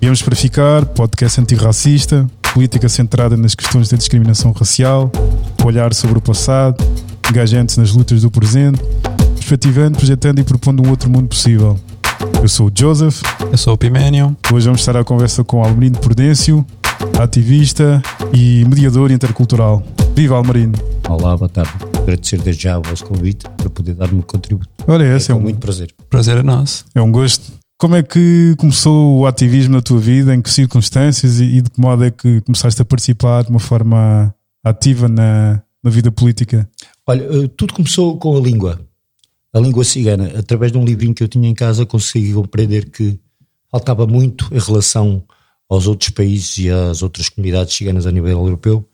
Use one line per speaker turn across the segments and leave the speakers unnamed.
Viemos para ficar, podcast antirracista, política centrada nas questões da discriminação racial, olhar sobre o passado, engajantes nas lutas do presente, perspectivando, projetando e propondo um outro mundo possível. Eu sou o Joseph.
Eu sou o Piménio.
Hoje vamos estar à conversa com Almerino Prudêncio, ativista e mediador intercultural. Viva Almerino!
Olá, boa tarde. Agradecer desde já o vosso convite para poder dar o meu contributo.
Olha, esse é,
é
um,
muito prazer.
Prazer é nosso.
É um gosto. Como é que começou o ativismo na tua vida? Em que circunstâncias e, de que modo é que começaste a participar de uma forma ativa na, na vida política?
Olha, eh, tudo começou com a língua. A língua cigana. Através de um livrinho que eu tinha em casa, consegui compreender que faltava muito em relação aos outros países e às outras comunidades ciganas a nível europeu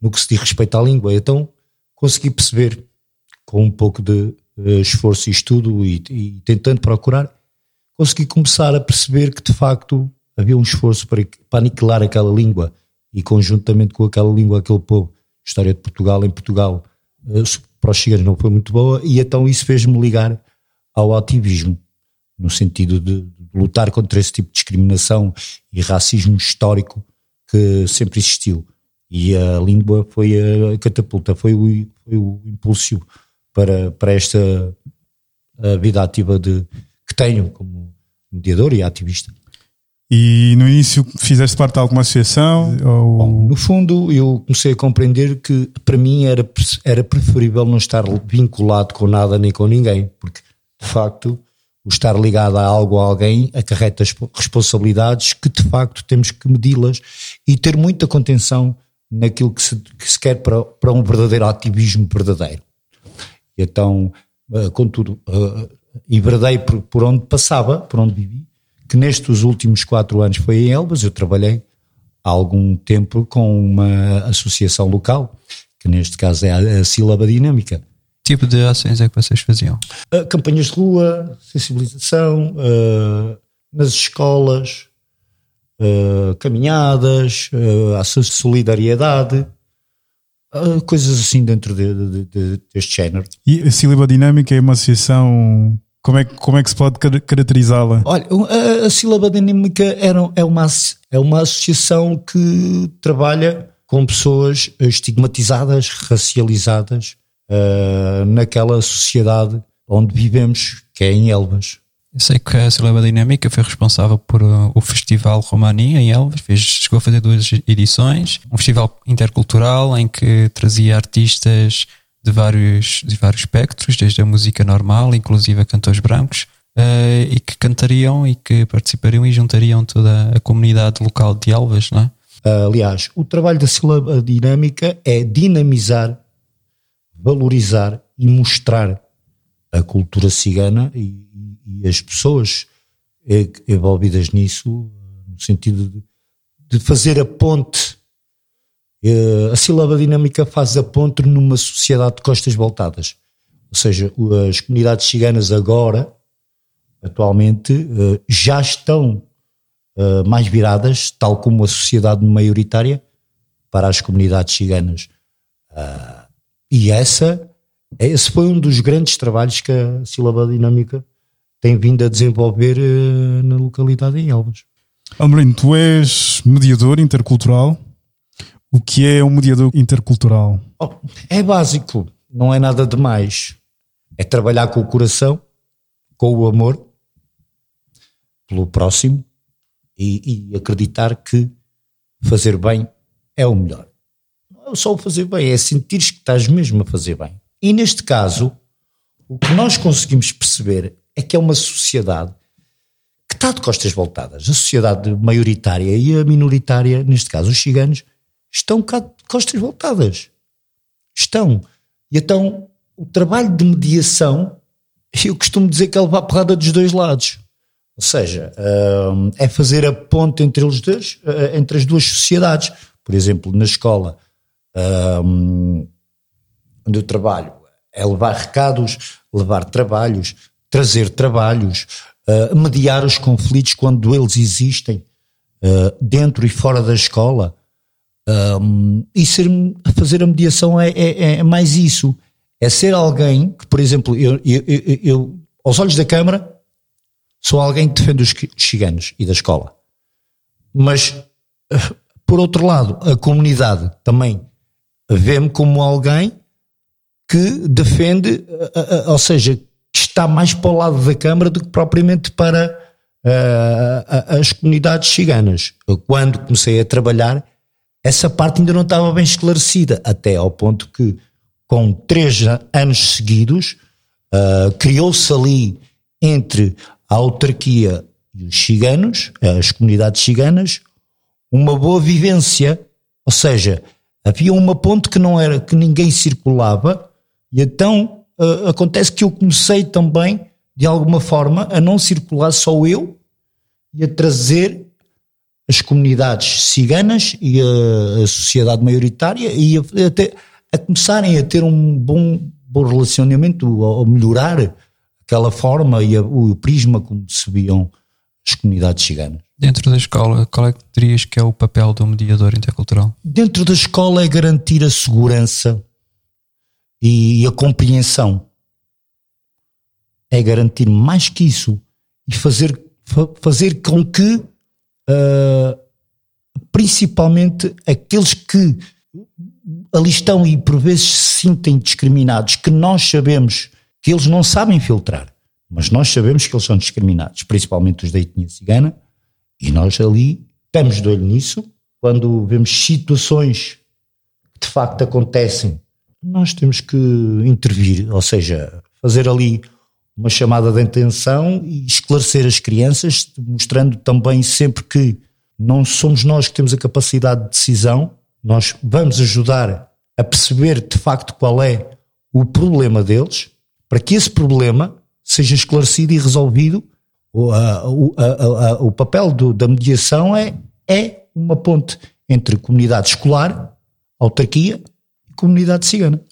no que se diz respeito à língua. Então consegui perceber, com um pouco de uh, esforço e estudo e, e, tentando procurar, consegui começar a perceber que de facto havia um esforço para, para aniquilar aquela língua e conjuntamente com aquela língua, aquele povo. História de Portugal em Portugal uh, para os ciganos não foi muito boa e então isso fez-me ligar ao ativismo, no sentido de lutar contra esse tipo de discriminação e racismo histórico que sempre existiu. E a língua foi a catapulta, foi o, foi o impulso para, para esta vida ativa de, que tenho como mediador e ativista.
E no início fizeste parte de alguma associação? Ou...
Bom, no fundo, eu comecei a compreender que para mim era, era preferível não estar vinculado com nada nem com ninguém, porque de facto o estar ligado a algo ou a alguém acarreta responsabilidades que de facto temos que medi-las e ter muita contenção naquilo que se, que se quer para, para um verdadeiro ativismo verdadeiro. Então, uh, contudo, uh, enverdei por, por onde passava, por onde vivi, que nestes últimos quatro anos foi em Elvas, eu trabalhei há algum tempo com uma associação local, que neste caso é a, a Sílaba Dinâmica.
Que tipo de ações é que vocês faziam?
Uh, campanhas de rua, sensibilização, uh, nas escolas, uh, caminhadas, uh, solidariedade, coisas assim dentro de, de, de, deste género.
E a Sílaba Dinâmica é uma associação. Como é, como é que se pode caracterizá-la?
Olha, a, a Sílaba Dinâmica era, é, uma, é uma associação que trabalha com pessoas estigmatizadas, racializadas uh, naquela sociedade onde vivemos, que é em Elvas.
Eu sei que a Sileba Dinâmica foi responsável por uh, o Festival Romani em Elvas, fez, chegou a fazer duas edições, um festival intercultural em que trazia artistas de vários, de vários espectros, desde a música normal, inclusive a cantores brancos, uh, e que cantariam e que participariam e juntariam toda a comunidade local de Elvas, não é?
Uh, aliás, o trabalho da Sileba Dinâmica é dinamizar, valorizar e mostrar a cultura cigana e e as pessoas envolvidas nisso, no sentido de, de fazer a ponte. Eh, a sílaba dinâmica faz a ponte numa sociedade de costas voltadas. Ou seja, as comunidades ciganas agora, atualmente, eh, já estão mais viradas, tal como a sociedade maioritária, para as comunidades ciganas. E essa, esse foi um dos grandes trabalhos que a sílaba dinâmica tem vindo a desenvolver uh, na localidade em Elvas.
Almerino, tu és mediador intercultural. O que é um mediador intercultural?
Oh, é básico, não é nada demais. É trabalhar com o coração, com o amor, pelo próximo e, e acreditar que fazer bem é o melhor. Não é só o fazer bem, é sentir que estás mesmo a fazer bem. E neste caso, o que nós conseguimos perceber é que é uma sociedade que está de costas voltadas. A sociedade maioritária e a minoritária, neste caso os ciganos, estão cá de costas voltadas. Estão. E então o trabalho de mediação, eu costumo dizer que é levar a porrada dos dois lados. Ou seja, hum, é fazer a ponte entre, eles dois, eh, entre as duas sociedades. Por exemplo, na escola hum, onde eu trabalho, é levar recados, levar trabalhos, trazer trabalhos, uh, mediar os conflitos quando eles existem, uh, dentro e fora da escola. Um, e ser, fazer a mediação é, é, é, mais isso. É ser alguém que, por exemplo, eu, eu, eu, eu aos olhos da Câmara, sou alguém que defende os ciganos e da escola. Mas, por outro lado, a comunidade também vê-me como alguém que defende, ou seja, está mais para o lado da Câmara do que propriamente para uh, as comunidades ciganas. Quando comecei a trabalhar, essa parte ainda não estava bem esclarecida, até ao ponto que, com três anos seguidos, uh, criou-se ali entre a autarquia e os ciganos, as comunidades ciganas, uma boa vivência, ou seja, havia uma ponte que não era que ninguém circulava e então uh, acontece que eu comecei também de alguma forma a não circular só eu e a trazer as comunidades ciganas e a, a sociedade maioritária e a, a, a, começarem a ter um bom, bom relacionamento, a, a melhorar aquela forma e o prisma como se viam as comunidades ciganas.
Dentro da escola, qual é que dirias que é o papel do mediador intercultural?
Dentro da escola é garantir a segurança e a compreensão. É garantir mais que isso e fazer, fazer com que, uh, principalmente aqueles que ali estão e por vezes se sentem discriminados, que nós sabemos que eles não sabem filtrar, mas nós sabemos que eles são discriminados, principalmente os da etnia cigana, e nós ali estamos de olho nisso. Quando vemos situações que de facto acontecem, nós temos que intervir, ou seja, fazer ali uma chamada de atenção e esclarecer as crianças, mostrando também sempre que não somos nós que temos a capacidade de decisão, nós vamos ajudar a perceber de facto qual é o problema deles para que esse problema seja esclarecido e resolvido, o, a, a, a, o papel do, da mediação é, é uma ponte entre comunidade escolar, autarquia comunidade cigana.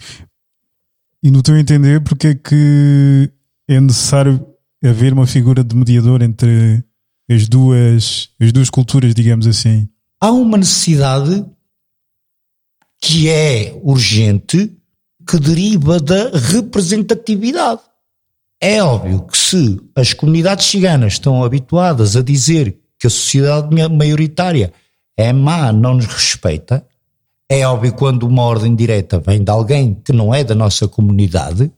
E no teu entender, porque é que é necessário haver uma figura de mediador entre as duas, as duas culturas, digamos assim?
Há uma necessidade que é urgente que deriva da representatividade. É óbvio que se as comunidades ciganas estão habituadas a dizer que a sociedade maioritária é má, não nos respeita, é óbvio quando uma ordem direta vem de alguém que não é da nossa comunidade,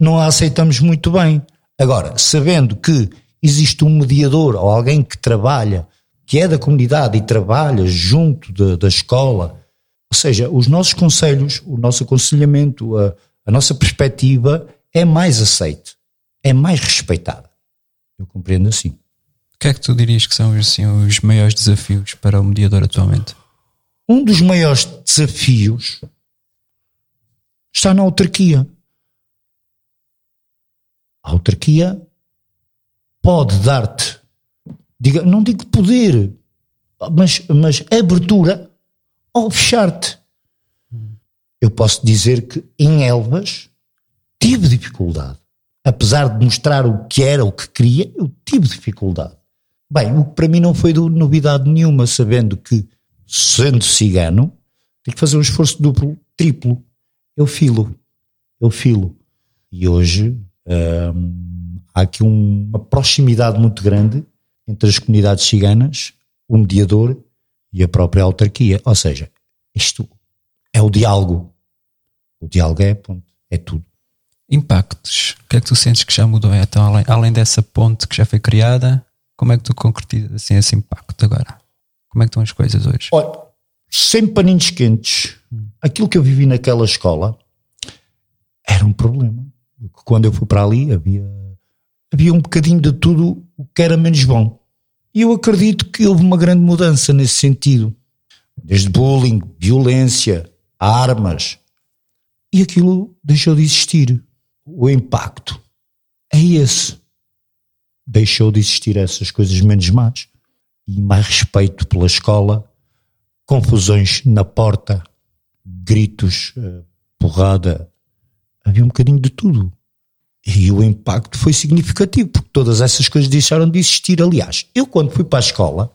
não a aceitamos muito bem. Agora, sabendo que existe um mediador ou alguém que trabalha, que é da comunidade e trabalha junto de, da escola, ou seja, os nossos conselhos, o nosso aconselhamento, a, a nossa perspectiva é mais aceite, é mais respeitada. Eu compreendo assim.
O que é que tu dirias que são assim, os maiores desafios para o mediador atualmente?
Um dos maiores desafios está na autarquia. A autarquia pode dar-te, não digo poder, mas, mas abertura ao fechar-te. Eu posso dizer que em Elvas tive dificuldade. Apesar de mostrar o que era, o que queria, eu tive dificuldade. Bem, o que para mim não foi novidade nenhuma, sabendo que, sendo cigano, tenho que fazer um esforço duplo, triplo. Eu filo. Eu filo. E hoje hum, há aqui uma proximidade muito grande entre as comunidades ciganas, o mediador e a própria autarquia. Ou seja, isto é o diálogo. O diálogo é, ponto, é tudo.
Impactos. O que é que tu sentes que já mudou? Então, além, além dessa ponte que já foi criada, como é que tu concretizas assim, esse impacto agora? Como é que estão as coisas hoje?
Olha, sem paninhos quentes, aquilo que eu vivi naquela escola era um problema. Quando eu fui para ali havia, havia um bocadinho de tudo o que era menos bom. E eu acredito que houve uma grande mudança nesse sentido. Desde bullying, violência, armas. E aquilo deixou de existir. O impacto é esse. Deixou de existir essas coisas menos más. E mais respeito pela escola, confusões na porta, gritos, eh, porrada. Havia um bocadinho de tudo. E o impacto foi significativo, porque todas essas coisas deixaram de existir. Aliás, eu quando fui para a escola,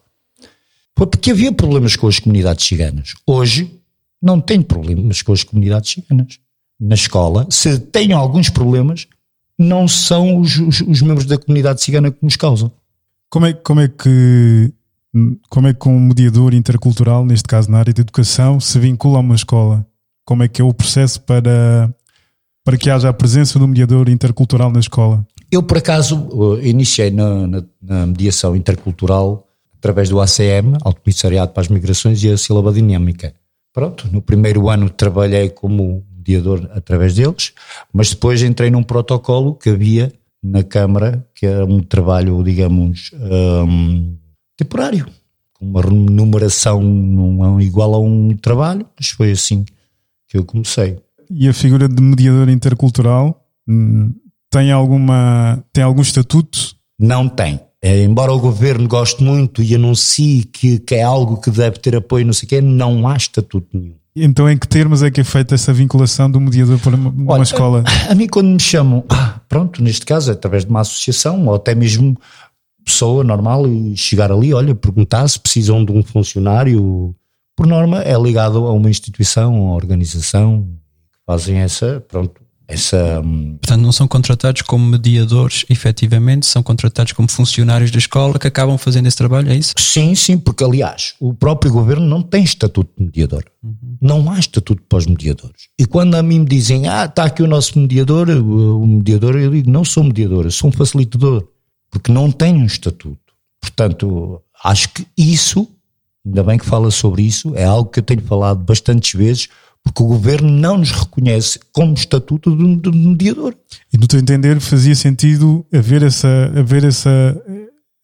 foi porque havia problemas com as comunidades ciganas. Hoje, não tenho problemas com as comunidades ciganas. Na escola, se tenho alguns problemas, não são os, os, os membros da comunidade cigana que nos causam.
Como é, como é que como é que um mediador intercultural, neste caso na área de educação, se vincula a uma escola? Como é que é o processo para, para que haja a presença do mediador intercultural na escola?
Eu, por acaso, iniciei na, na, na mediação intercultural através do ACM, Alto Comissariado para as Migrações e a Sílaba Dinâmica. Pronto, no primeiro ano trabalhei como mediador através deles, mas depois entrei num protocolo que havia na Câmara, que era um trabalho, digamos, um, temporário, com uma remuneração não é igual a um trabalho, mas foi assim que eu comecei.
E a figura de mediador intercultural hum, tem alguma tem algum estatuto?
Não tem. É, embora o governo goste muito e anuncie que, que é algo que deve ter apoio, não sei o quê, não há estatuto nenhum.
Então, em que termos é que é feita essa vinculação do mediador para uma, Olha, escola?
A, a, mim, quando me chamam, ah, pronto, neste caso, é através de uma associação ou até mesmo pessoa normal e chegar ali, olha, perguntar se precisam de um funcionário, por norma, é ligado a uma instituição, uma organização que fazem essa, pronto, essa. Hum,
Portanto, não são contratados como mediadores, efetivamente, são contratados como funcionários da escola que acabam fazendo esse trabalho, é isso?
Sim, sim, porque aliás, o próprio governo não tem estatuto de mediador. Uhum. Não há estatuto para os mediadores. E quando a mim me dizem, ah, está aqui o nosso mediador, o mediador, eu digo, não sou mediador, sou um facilitador, porque não tenho um estatuto. Portanto, acho que isso, ainda bem que fala sobre isso, é algo que eu tenho falado bastantes vezes porque o governo não nos reconhece como estatuto de, de mediador.
E no teu entender fazia sentido haver essa, haver essa,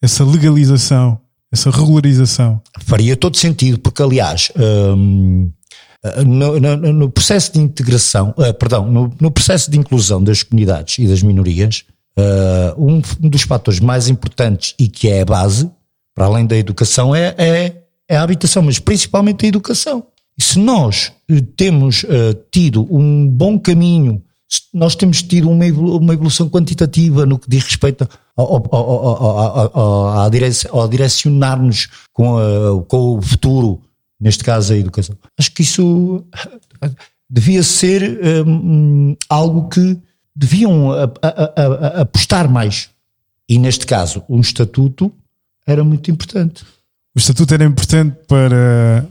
essa legalização, essa regularização?
Faria todo sentido, porque aliás. Hum, no, no, no, processo de integração, uh, perdão, no, no, processo de inclusão das comunidades e das minorias, uh, um, um, dos fatores mais importantes e que é a base, para além da educação, é, é, é a habitação, mas principalmente a educação. E se nós eh, temos uh, tido um bom caminho, nós temos tido uma, uma evolução quantitativa no que diz respeito ao, direcionar-nos com, com o futuro, neste caso a educação. Acho que isso devia ser um, algo que deviam a, a, a, apostar mais. E neste caso, um estatuto era muito importante.
O estatuto era importante para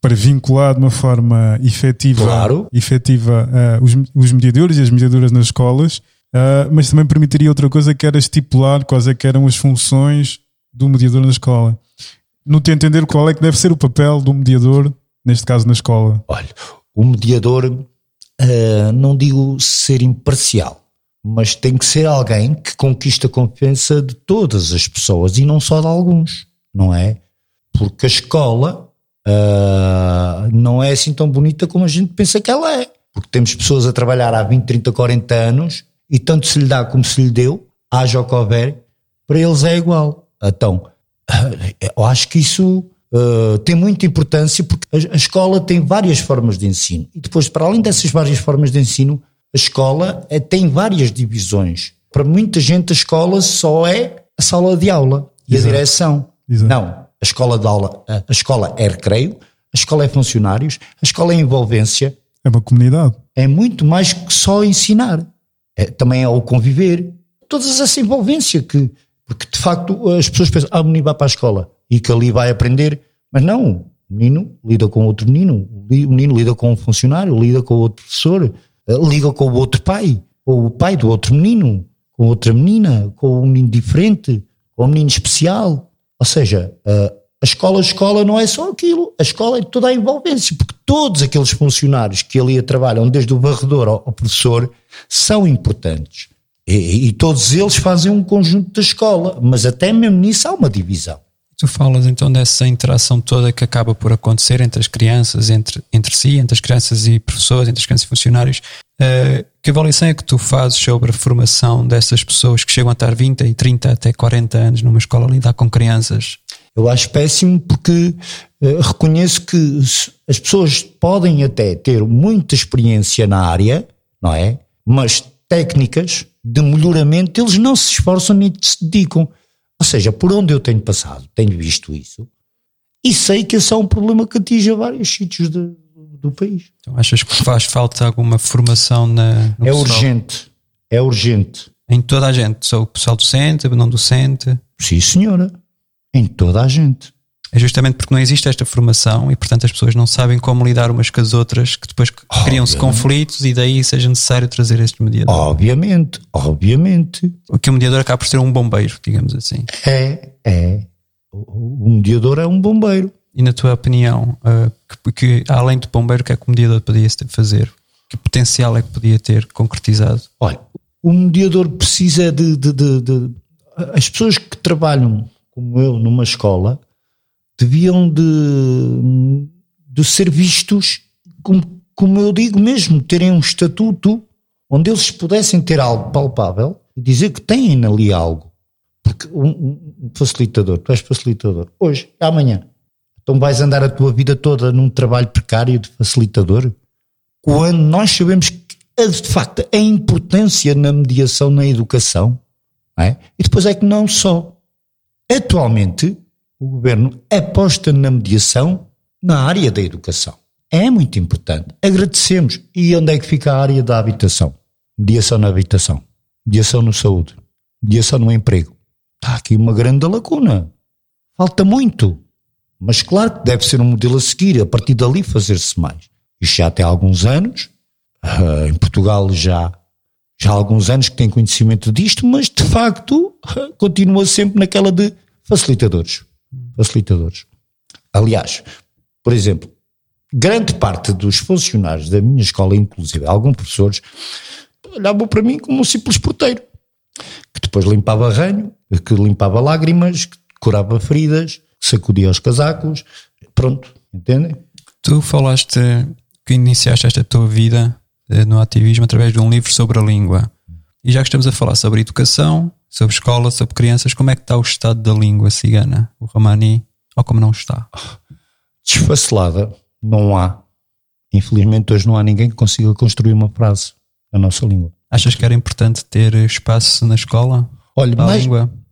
para vincular de uma forma efetiva,
claro.
efetiva uh, os, os mediadores e as mediadoras nas escolas, uh, mas também permitiria outra coisa que era estipular quais é que eram as funções do mediador na escola. No teu entender, qual é que deve ser o papel do mediador, neste caso na escola?
Olha, o mediador, uh, não digo ser imparcial, mas tem que ser alguém que conquista a confiança de todas as pessoas e não só de alguns, não é? Porque a escola uh, não é assim tão bonita como a gente pensa que ela é. Porque temos pessoas a trabalhar há 20, 30, 40 anos e tanto se lhe dá como se lhe deu, haja o que houver, para eles é igual. Então, eu acho que isso uh, tem muita importância porque a, a, escola tem várias formas de ensino. E depois, para além dessas várias formas de ensino, a escola é, tem várias divisões. Para muita gente, a escola só é a sala de aula e Exato. a direção. Exato. Não, a escola de aula, a escola é recreio, a escola é funcionários, a escola é envolvência.
É uma comunidade.
É muito mais que só ensinar. É, também é o conviver. Toda essa envolvência que, porque de facto as pessoas pensam, ah, o menino vai para a escola e que ali vai aprender. Mas não, o menino lida com outro menino, o menino lida com um funcionário, lida com outro professor, eh, liga com o outro pai, ou o pai do outro menino, com outra menina, com um menino diferente, com um menino especial. Ou seja, a escola, a escola não é só aquilo, a escola é toda a envolvência, porque todos aqueles funcionários que ali trabalham, desde o varredor ao, ao professor, são importantes. E, e, todos eles fazem um conjunto da escola, mas até mesmo nisso há uma divisão.
Tu falas então dessa interação toda que acaba por acontecer entre as crianças, entre, entre si, entre as crianças e professores, entre as crianças e funcionários. Uh, que avaliação é que tu fazes sobre a formação dessas pessoas que chegam a estar 20 e 30 até 40 anos numa escola a lidar com crianças?
Eu acho péssimo porque uh, reconheço que as pessoas podem até ter muita experiência na área, não é? Mas técnicas de melhoramento eles não se esforçam nem se dedicam. Ou seja, por onde eu tenho passado, tenho visto isso e sei que esse é um problema que atinge vários sítios de, do país.
Então achas que faz falta alguma formação na.
é pessoal? urgente, é urgente.
Em toda a gente, sou o pessoal docente, não docente.
Sim, senhora. em toda a gente.
É justamente porque não existe esta formação e, portanto, as pessoas não sabem como lidar umas com as outras, que depois criam-se conflitos e daí seja necessário trazer este mediador.
Obviamente, obviamente.
O que o mediador acaba por ser um bombeiro, digamos assim.
É, é. O, mediador é um bombeiro.
E na tua opinião, uh, que, que, além de bombeiro, o que é que o mediador podia fazer? Que potencial é que podia ter concretizado?
Olha, o mediador precisa de, de, de, de as pessoas que trabalham como eu numa escola deviam de, de ser vistos como, como eu digo mesmo, terem um estatuto onde eles pudessem ter algo palpável e dizer que têm ali algo. Porque um, um facilitador, tu és facilitador, hoje, amanhã, então vais andar a tua vida toda num trabalho precário de facilitador? Quando nós sabemos que, de facto, a importância na mediação na educação, é? e depois é que não só. Atualmente, o governo aposta na mediação na área da educação. É muito importante. Agradecemos. E onde é que fica a área da habitação? Mediação na habitação. Mediação no saúde. Mediação no emprego. Está aqui uma grande lacuna. Falta muito. Mas claro que deve ser um modelo a seguir, a partir dali fazer-se mais. Isto já tem alguns anos. Uh, em Portugal já, já há alguns anos que tem conhecimento disto, mas de facto continua sempre naquela de facilitadores facilitadores. Aliás, por exemplo, grande parte dos funcionários da minha escola, inclusive alguns professores, olhavam para mim como um simples porteiro, que depois limpava ranho, que limpava lágrimas, que curava feridas, que sacudia os casacos, pronto, entendem?
Tu falaste que iniciaste esta tua vida eh, no ativismo através de um livro sobre a língua. E já que estamos a falar sobre educação, sobre escola, sobre crianças, como é que está o estado da língua cigana, o romani, ou como não está?
Desfacelada, não há. Infelizmente hoje não há ninguém que consiga construir uma frase na nossa língua.
Achas que era importante ter espaço na escola?
Olha, mais,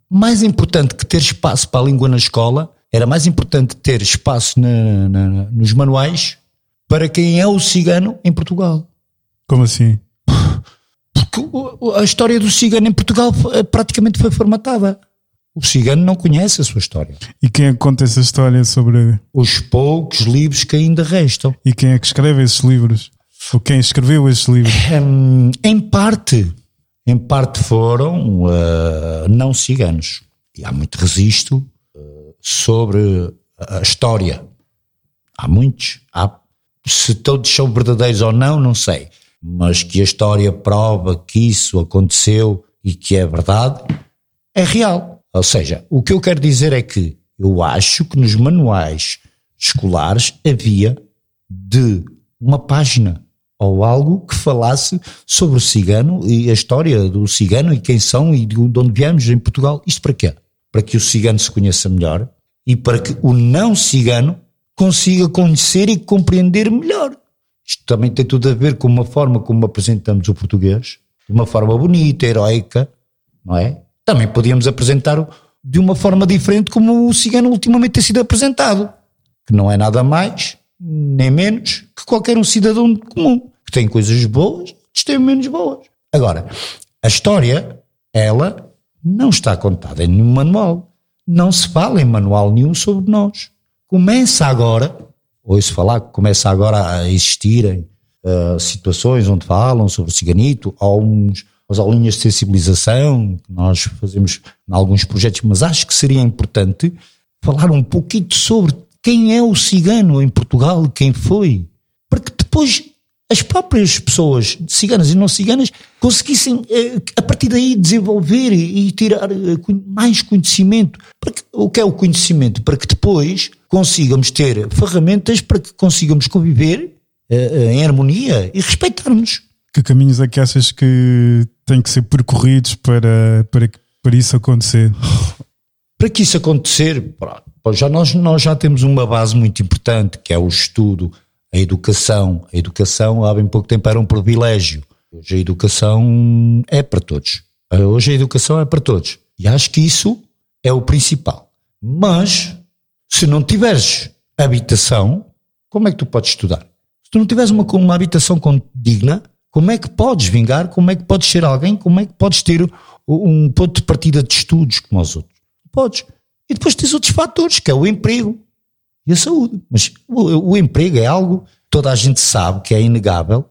mais importante que ter espaço para a língua na escola, era mais importante ter espaço na, na, nos manuais para quem é o cigano em Portugal.
Como assim?
Porque a história do cigano em Portugal eh, praticamente foi formatada. O cigano não conhece a sua história.
E quem é que conta essa história sobre.
Os poucos livros que ainda restam.
E quem é que escreve esses livros? Ou quem escreveu esses livros?
Um, em parte. Em parte foram uh, não ciganos. E há muito registro uh, sobre a história. Há muitos. Há, se todos são verdadeiros ou não, não sei mas que a história prova que isso aconteceu e que é verdade, é real. Ou seja, o que eu quero dizer é que eu acho que nos manuais escolares havia de uma página ou algo que falasse sobre o cigano e a história do cigano e quem são e de onde viemos em Portugal. Isto para quê? Para que o cigano se conheça melhor e para que o não cigano consiga conhecer e compreender melhor. Isto também tem tudo a ver com uma forma como apresentamos o português, de uma forma bonita, heroica, não é? Também podíamos apresentar de uma forma diferente como o cigano ultimamente tem sido apresentado, que não é nada mais nem menos que qualquer um cidadão comum, que tem coisas boas, que tem menos boas. Agora, a história, ela não está contada em nenhum manual. Não se fala em manual nenhum sobre nós. Começa agora ouço falar que começa agora a existirem uh, situações onde falam sobre o ciganito, há uns, as aulinhas de sensibilização que nós fazemos em alguns projetos, mas acho que seria importante falar um pouquinho sobre quem é o cigano em Portugal, quem foi, para que depois as próprias pessoas, ciganas e não ciganas, conseguissem, eh, a partir daí, desenvolver e tirar eh, mais conhecimento. Que, o que é o conhecimento? Para que depois consigamos ter ferramentas para que consigamos conviver eh, em harmonia e respeitar-nos.
Que caminhos é que achas que têm que ser percorridos para, para, para isso acontecer?
Para que isso acontecer, já nós, nós já temos uma base muito importante, que é o estudo a educação. A educação há bem pouco tempo era um privilégio. Hoje a educação é para todos. Hoje a educação é para todos. E acho que isso é o principal. Mas, se não tiveres habitação, como é que tu podes estudar? Se tu não tiveres uma, uma habitação digna, como é que podes vingar? Como é que podes ser alguém? Como é que podes ter um ponto de partida de estudos como os outros? Podes. E depois tens outros fatores, que é o emprego e a saúde. Mas o, o emprego é algo, toda a gente sabe que é inegável,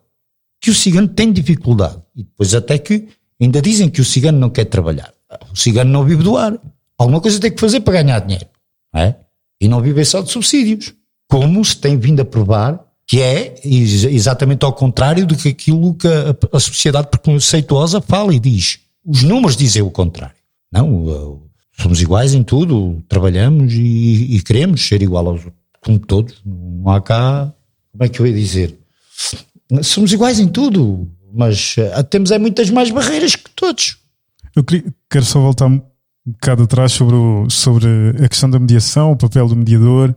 que o cigano tem dificuldade. E depois até que ainda dizem que o cigano não quer trabalhar. O cigano não vive do ar. Alguma coisa tem que fazer para ganhar dinheiro. É? E não viver só de subsídios. Como se tem vindo a provar que é exatamente ao contrário do que aquilo que a, sociedade preconceituosa fala e diz. Os números dizem o contrário. Não, somos iguais em tudo, trabalhamos e, e queremos ser igual aos como todos. Não há cá, como é que eu ia dizer? Somos iguais em tudo, mas uh, temos é muitas mais barreiras que todos.
Eu queria, quero só voltar um bocado atrás sobre, o, sobre a questão da mediação, o papel do mediador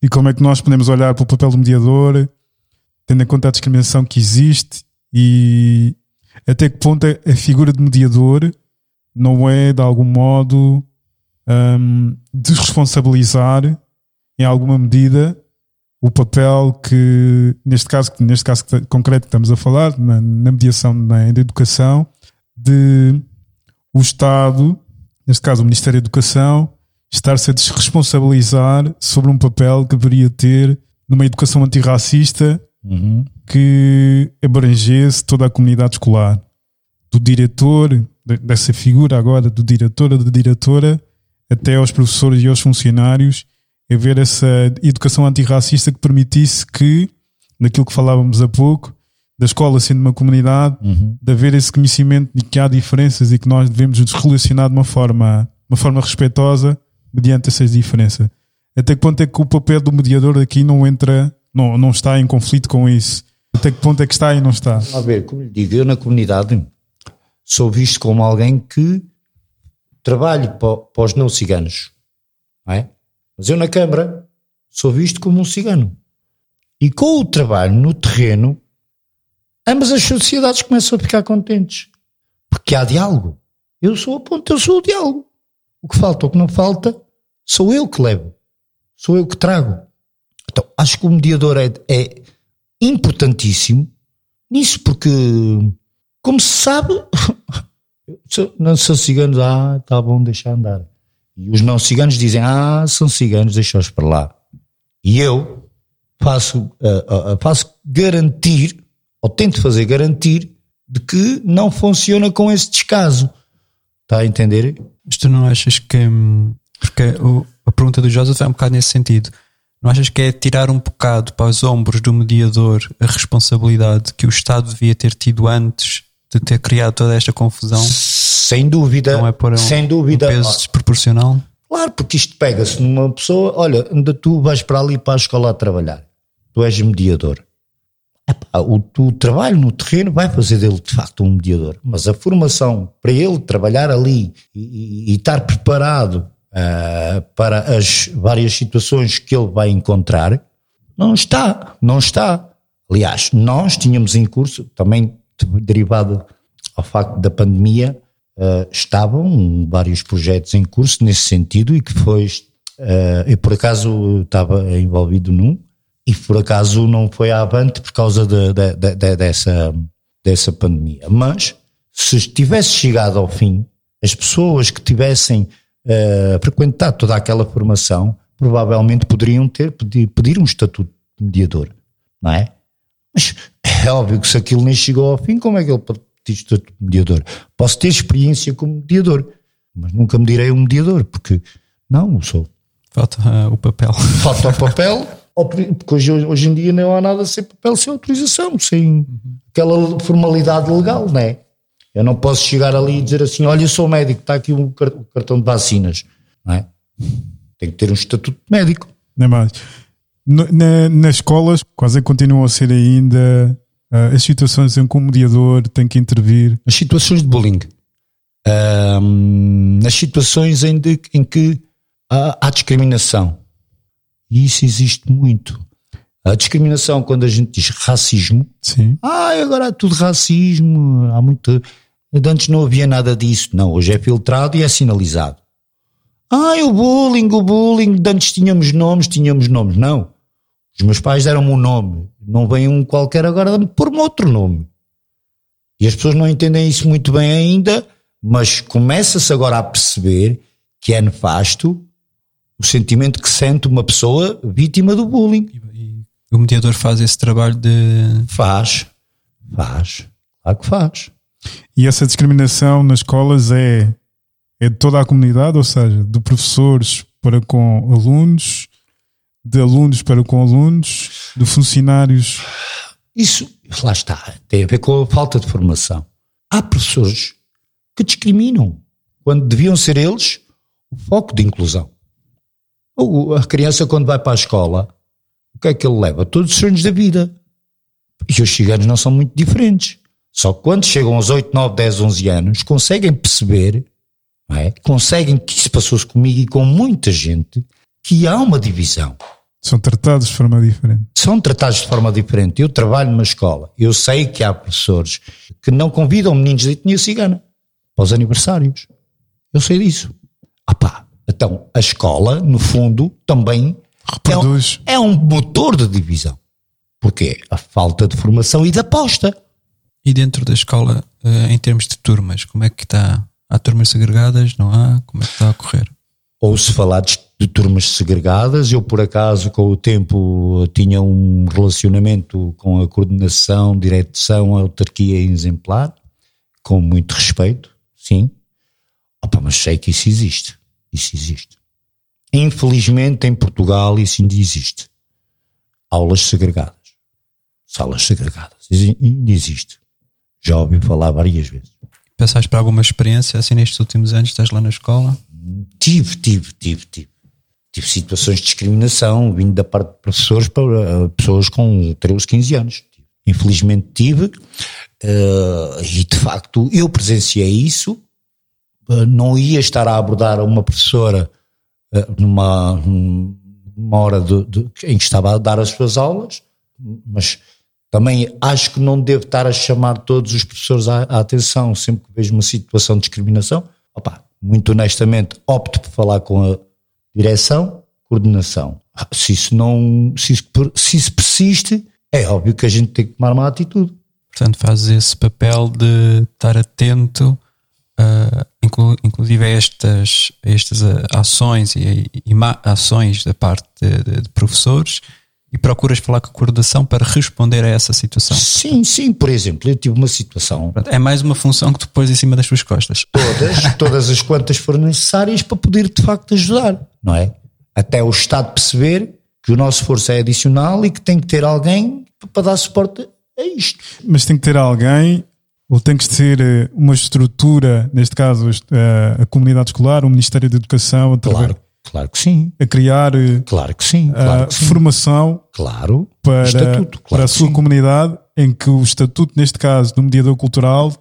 e como é que nós podemos olhar para o papel do mediador, tendo em conta a discriminação que existe e até que ponto a figura de mediador não é de algum modo um, desresponsabilizar em alguma medida o papel que neste caso neste caso concreto que estamos a falar na, na mediação na, na educação de o Estado neste caso o Ministério da Educação estar-se a desresponsabilizar sobre um papel que deveria ter numa educação antirracista uhum. que abrangesse toda a comunidade escolar. Do diretor, dessa figura agora, do diretor ou da diretora, até aos professores e aos funcionários, haver essa educação antirracista que permitisse que, naquilo que falávamos há pouco, da escola sendo uma comunidade, uhum. de haver esse conhecimento de que há diferenças e que nós devemos nos relacionar de uma forma, uma forma respeitosa mediante essas diferenças. Até que ponto é que o papel do mediador aqui não entra, não, não está em conflito com isso? Até que ponto é que está e não está?
A ver, como lhe digo, eu na comunidade sou visto como alguém que trabalho para, para os não ciganos, não é? Mas eu na Câmara sou visto como um cigano. E com o trabalho no terreno, ambas as sociedades começam a ficar contentes. Porque há diálogo. Eu sou a ponta, eu sou o diálogo. O que falta, o que não falta, sou eu que levo, sou eu que trago. Então, acho que o mediador é, é importantíssimo nisso, porque, como se sabe, não são ciganos, ah, está bom, deixar andar. E os não ciganos dizem, ah, são ciganos, deixa-os para lá. E eu faço, uh, uh, faço garantir, ou tento fazer garantir, de que não funciona com esse descaso. Está a entender?
Mas tu não achas que. Hum, porque a pergunta do Joseph é um bocado nesse sentido. Não achas que é tirar um bocado para os ombros do mediador a responsabilidade que o Estado devia ter tido antes de ter criado toda esta confusão?
Sem dúvida.
Não é um,
sem dúvida.
um peso desproporcional?
Claro, porque isto pega-se numa pessoa, olha, ainda tu vais para ali para a escola a trabalhar. Tu és mediador. Epá, o, o, trabalho no terreno vai fazer dele de facto um mediador, mas a formação para ele trabalhar ali e, e, estar preparado uh, para as várias situações que ele vai encontrar, não está, não está. Aliás, nós tínhamos em curso, também derivado ao facto da pandemia, uh, estavam vários projetos em curso nesse sentido e que foi, uh, eu por acaso estava envolvido num, e por acaso não foi avante por causa de, de, de, dessa, dessa pandemia. Mas se tivesse chegado ao fim, as pessoas que tivessem uh, frequentado toda aquela formação provavelmente poderiam ter pedir, pedir um estatuto de mediador, não é? Mas é óbvio que se aquilo nem chegou ao fim, como é que ele pode pedir estatuto de mediador? Posso ter experiência como mediador, mas nunca me direi um mediador, porque não, sou.
Falta uh, o papel.
Falta o papel porque hoje, hoje em dia não há nada sem papel, sem autorização, sem aquela formalidade legal, não é? Eu não posso chegar ali e dizer assim: olha, eu sou médico, está aqui o cartão de vacinas, não é? Tem que ter um estatuto de médico.
Não é mais. Na, nas escolas, quase continuam a ser ainda uh, as situações em que o mediador tem que intervir.
As situações de bullying. Um, nas situações em, de, em que há, há discriminação e isso existe muito. A discriminação, quando a gente diz racismo,
Sim.
ah, agora há tudo racismo, há muito. Antes não havia nada disso. Não, hoje é filtrado e é sinalizado. Ah, o bullying, o bullying. Antes tínhamos nomes, tínhamos nomes. Não. Os meus pais deram-me um nome. Não vem um qualquer agora pôr-me outro nome. E as pessoas não entendem isso muito bem ainda, mas começa-se agora a perceber que é nefasto o sentimento que sente uma pessoa vítima do bullying.
E o mediador faz esse trabalho de.
Faz, faz, claro que faz.
E essa discriminação nas escolas é, é de toda a comunidade, ou seja, de professores para com alunos, de alunos para com alunos, de funcionários.
Isso, lá está, tem a ver com a falta de formação. Há professores que discriminam quando deviam ser eles o foco de inclusão. A criança, quando vai para a escola, o que é que ele leva? Todos os sonhos da vida. E os ciganos não são muito diferentes. Só que quando chegam aos 8, 9, 10, 11 anos, conseguem perceber, é? conseguem que isso passou-se comigo e com muita gente, que há uma divisão.
São tratados de forma diferente.
São tratados de forma diferente. Eu trabalho numa escola. Eu sei que há professores que não convidam meninos de etnia cigana para os aniversários. Eu sei disso. Ah pá, então a escola, no fundo, também é um,
Reproduz.
é um motor de divisão. Porque a falta de formação e de aposta.
E dentro da escola, eh, em termos de turmas, como é que está? Há turmas segregadas? Não há? Como é que está a correr?
ou se falar de, de turmas segregadas, eu por acaso com o tempo tinha um relacionamento com a coordenação, direção, autarquia exemplar, com muito respeito, sim. Opa, mas sei que isso existe, isso existe. Infelizmente em Portugal isso ainda existe. Aulas segregadas, salas segregadas, isso ainda existe. Já ouvi falar várias vezes.
Passaste para alguma experiência assim nestes últimos anos? Estás lá na escola?
Tive, tive, tive, tive. Tive situações de discriminação vindo da parte de professores para uh, pessoas com 13, 15 anos. Infelizmente tive, uh, e de facto eu presenciei isso. Uh, não ia estar a abordar uma professora uh, numa, numa hora de, de- em que estava a dar as suas aulas, mas também acho que não devo estar a chamar todos os professores à, à atenção sempre que vejo uma situação de discriminação. Opa, muito honestamente, opto por falar com a direção, coordenação. Ah, Se isso não, se isso, se isso persiste, é óbvio que a gente tem que tomar uma atitude.
Portanto, fazes esse papel de estar atento, ah, inclu- inclusive a estas, a estas ah, ações e, e ações da parte de, de- de professores e procuras falar com a coordenação para responder a essa situação.
Sim, sim, por exemplo, eu tive uma situação,
é mais uma função que tu pões em cima das tuas costas.
todas, todas as quantas forem necessárias para poder de facto ajudar, não é? Até o Estado perceber que o nosso esforço é adicional e que tem que ter alguém para dar suporte a isto.
Mas tem que ter alguém, ou tem que ser eh, uma estrutura, neste caso eh, a comunidade escolar, o Ministério da Educação,
Claro, claro que sim,
a criar eh,
claro que sim,
a
claro que sim.
formação
Claro,
para,
estatuto, claro
para a sua
sim.
comunidade, em que o estatuto, neste caso, do mediador cultural,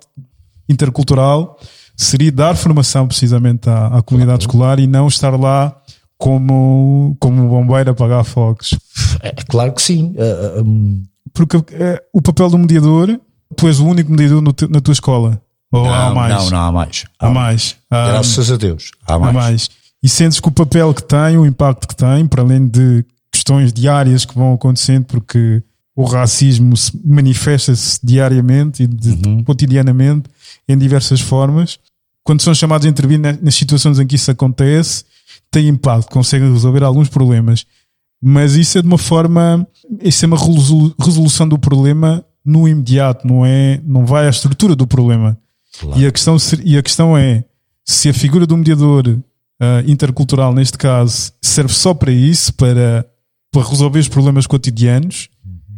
intercultural, seria dar formação precisamente à, à comunidade escolar e não estar lá como, como bombeiro a apagar fogos.
É, claro que sim. Ah, hum,
Porque eh, o papel do mediador, tu és o único mediador no na tua escola. Ou há
não,
mais?
Não, não há mais.
Há mais. Há,
Graças a Deus. Há
há
mais.
mais. E sentes que o papel que tem, o impacto que tem, para além de questões diárias que vão acontecendo, porque o racismo se- manifesta-se diariamente e de- cotidianamente em diversas formas. Quando são chamados a intervir nas situações em que isso acontece, tem impacto, conseguem resolver alguns problemas. Mas isso é de uma forma, isso é uma resolu- resolução do problema no imediato, não é, não vai à estrutura do problema. E, a questão, e a questão é se a figura do mediador ah, intercultural, neste caso, serve só para isso, para, para resolver os problemas cotidianos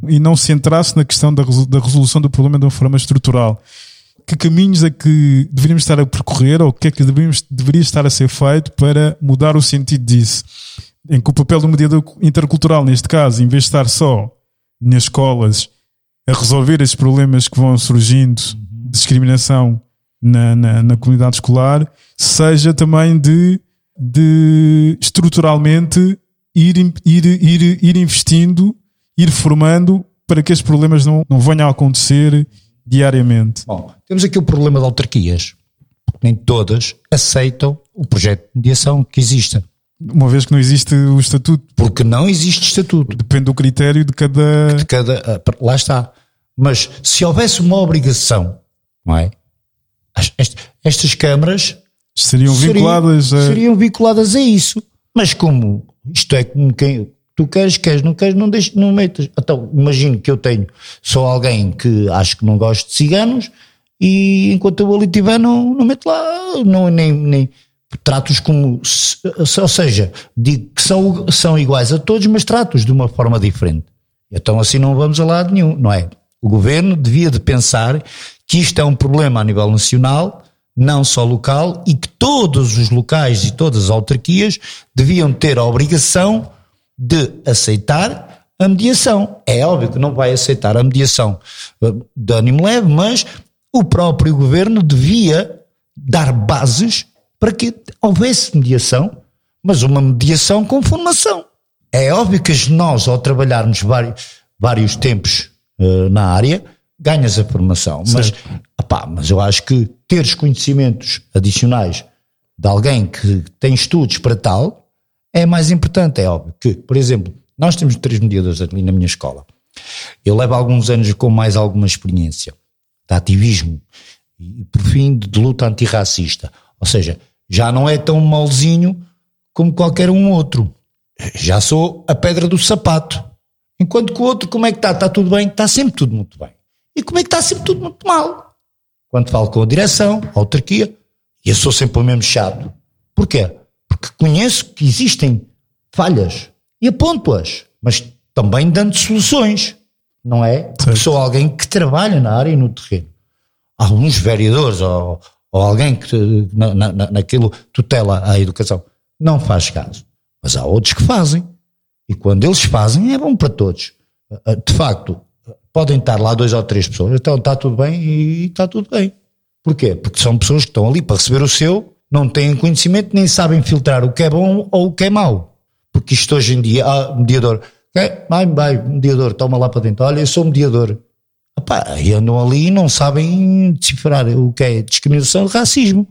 e não se entrasse na questão da, da resolução do problema de uma forma estrutural. Que caminhos é que deveríamos estar a percorrer ou o que é que deveríamos, deveria estar a ser feito para mudar o sentido disso? Em que o papel do mediador intercultural, neste caso, em vez de estar só nas escolas a resolver esses problemas que vão surgindo de discriminação na, na, na comunidade escolar, seja também de, de estruturalmente ir, ir, ir, ir investindo, ir formando para que estes problemas não, não venham a acontecer diariamente.
Bom, temos aqui o problema de autarquias. Nem todas aceitam o projeto de mediação que exista.
Uma vez que não existe o estatuto,
Porque não existe estatuto.
depende do critério de cada.
De cada, ah, lá está. Mas se houvesse uma obrigação, não é? As- est- Estas câmaras
Seriam vinculadas
seriam,
a.
seriam vinculadas a isso. Mas como isto é como quem tu queres, queres, não queres, não, deixes, não metas. Então, imagino que eu tenho só alguém que acho que não gosta de ciganos e enquanto eu ali estiver, não, não meto lá, não, nem, nem trato-os como, ou seja, digo que são, são iguais a todos, mas trato-os de uma forma diferente. Então assim não vamos a lado nenhum, não é? O governo devia de pensar que isto é um problema a nível nacional, não só local, e que todos os locais e todas as autarquias deviam ter a obrigação de aceitar a mediação. É óbvio que não vai aceitar a mediação eh, de ânimo leve, mas o próprio governo devia dar bases para que houvesse mediação, mas uma mediação com formação. É óbvio que nós, ao trabalharmos vários, vários tempos uh, na área, ganhas a formação. Mas, opá, mas eu acho que teres conhecimentos adicionais de alguém que tem estudos para tal é mais importante. É óbvio que, por exemplo, nós temos três mediadores ali na minha escola. Eu levo alguns anos com mais alguma experiência de ativismo e, por fim, de luta antirracista. Ou seja, já não é tão malzinho como qualquer um outro. Já sou a pedra do sapato. Enquanto que o outro, como é que está? Está tudo bem? Está sempre tudo muito bem. E como é que está sempre tudo muito mal? Quando falo com a direção, a autarquia, e eu sou sempre o mesmo chato. Porquê? Porque conheço que existem falhas e aponto-as, mas também dando soluções, não é? Porque sou alguém que trabalha na área e no terreno. Alguns vereadores ou, ou alguém que na, na, naquilo tutela a educação não faz caso. Mas há outros que fazem. E quando eles fazem, é bom para todos. Ah, de facto, podem estar lá dois ou três pessoas, então está tudo bem e está tudo bem. Porquê? Porque são pessoas que estão ali para receber o seu, não têm conhecimento, nem sabem filtrar o que é bom ou o que é mau. Porque isto hoje em dia, ah, mediador, vai, vai, mediador, toma lá para dentro, olha, eu sou mediador. Epá, e andam ali e não sabem decifrar o que é discriminação e racismo,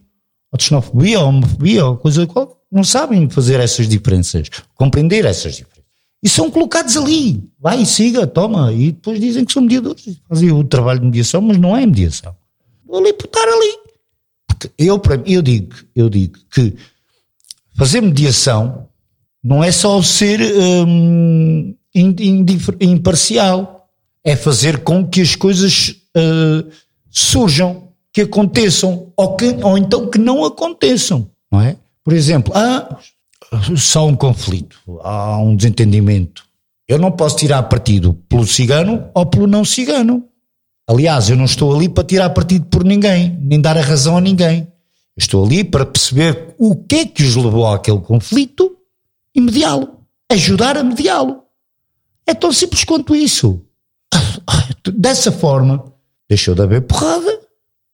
ou xenofobia, ou homofobia, ou coisa qual. Não sabem fazer essas diferenças, compreender essas diferenças. E são colocados ali. Vai, siga, toma. E depois dizem que são mediadores. Fazem o trabalho de mediação, mas não é mediação. Vou ali por estar ali. Porque eu, eu, digo, eu digo que fazer mediação não é só ser hum, imparcial é fazer com que as coisas uh, surjam, que aconteçam, ou, que, ou então que não aconteçam, não é? Por exemplo, há só um conflito, há um desentendimento. Eu não posso tirar partido pelo cigano ou pelo não cigano. Aliás, eu não estou ali para tirar partido por ninguém, nem dar a razão a ninguém. estou ali para perceber o que é que os levou àquele conflito e mediá-lo. Ajudar a mediá-lo. É tão simples quanto isso. Dessa forma, deixou de haver porrada,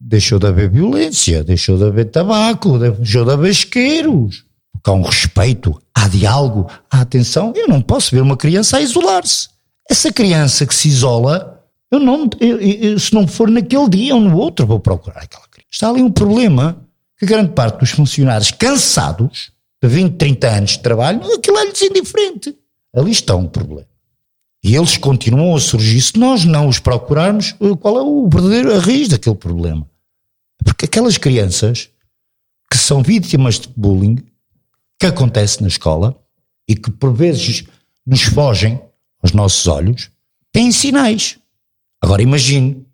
deixou de haver violência, deixou de haver tabaco, deixou de haver isqueiros. Porque há um respeito, há diálogo, há atenção. Eu não posso ver uma criança a isolar-se. Essa criança que se isola, eu não, eu, eu, se não for naquele dia ou no outro, vou procurar aquela criança. Está ali um problema que grande parte dos funcionários cansados, de 20, 30 anos de trabalho, aquilo é-lhes indiferente. Ali está um problema. E eles continuam a surgir se nós não os procurarmos eh, qual é o verdadeiro raiz daquele problema. Porque aquelas crianças que são vítimas de bullying, que acontece na escola e que por vezes nos fogem aos nossos olhos, têm sinais. Agora imagine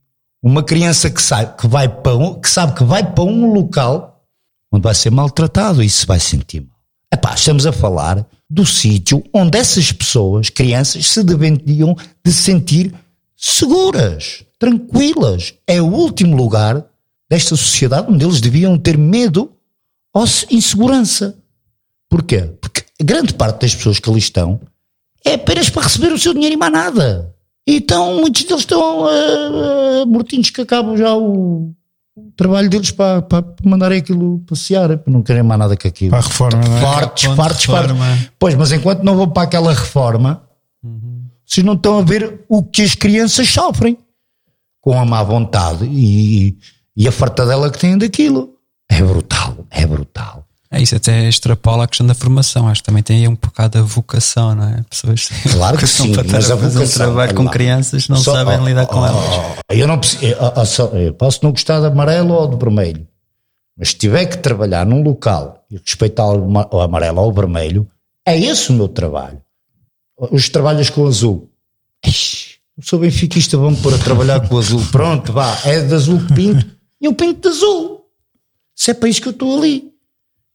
uma criança que sabe que, vai para um, que sabe que vai para um local onde vai ser maltratado e se vai sentir mal. Estamos a falar do sítio onde essas pessoas, crianças, se deveriam de sentir seguras, tranquilas. É o último lugar desta sociedade onde eles deviam ter medo ou insegurança. Porquê? Porque grande parte das pessoas que ali estão é apenas para receber o seu dinheiro e mais nada. Então muitos deles estão uh, uh, mortinhos que acabam já o, trabalho deles para, para mandarem aquilo passear, para não querem mais nada que aquilo.
Para a reforma, não é?
Fartos, fartos, fartos. Pois, mas enquanto não vou para aquela reforma, uhum. vocês não estão a ver o que as crianças sofrem com a má vontade e, e a fartadela que têm daquilo. É brutal, é brutal.
É isso, até extrapola a questão da formação. Acho que também tem aí um bocado a vocação, não é? Pessoas
claro que sim,
para
mas a
vocação, trabalho com crianças não só, sabem oh, lidar com oh, elas.
Eu não eu, eu posso não gostar de amarelo ou de vermelho, Mas se tiver que trabalhar num local e respeitar o amarelo ou o vermelho, é esse o meu trabalho. Os trabalhas com o azul. Eu sou benfiquista, vamos pôr a trabalhar com o azul. Pronto, vá, é de azul que pinto. E eu pinto de azul. Se é para isso que eu estou ali.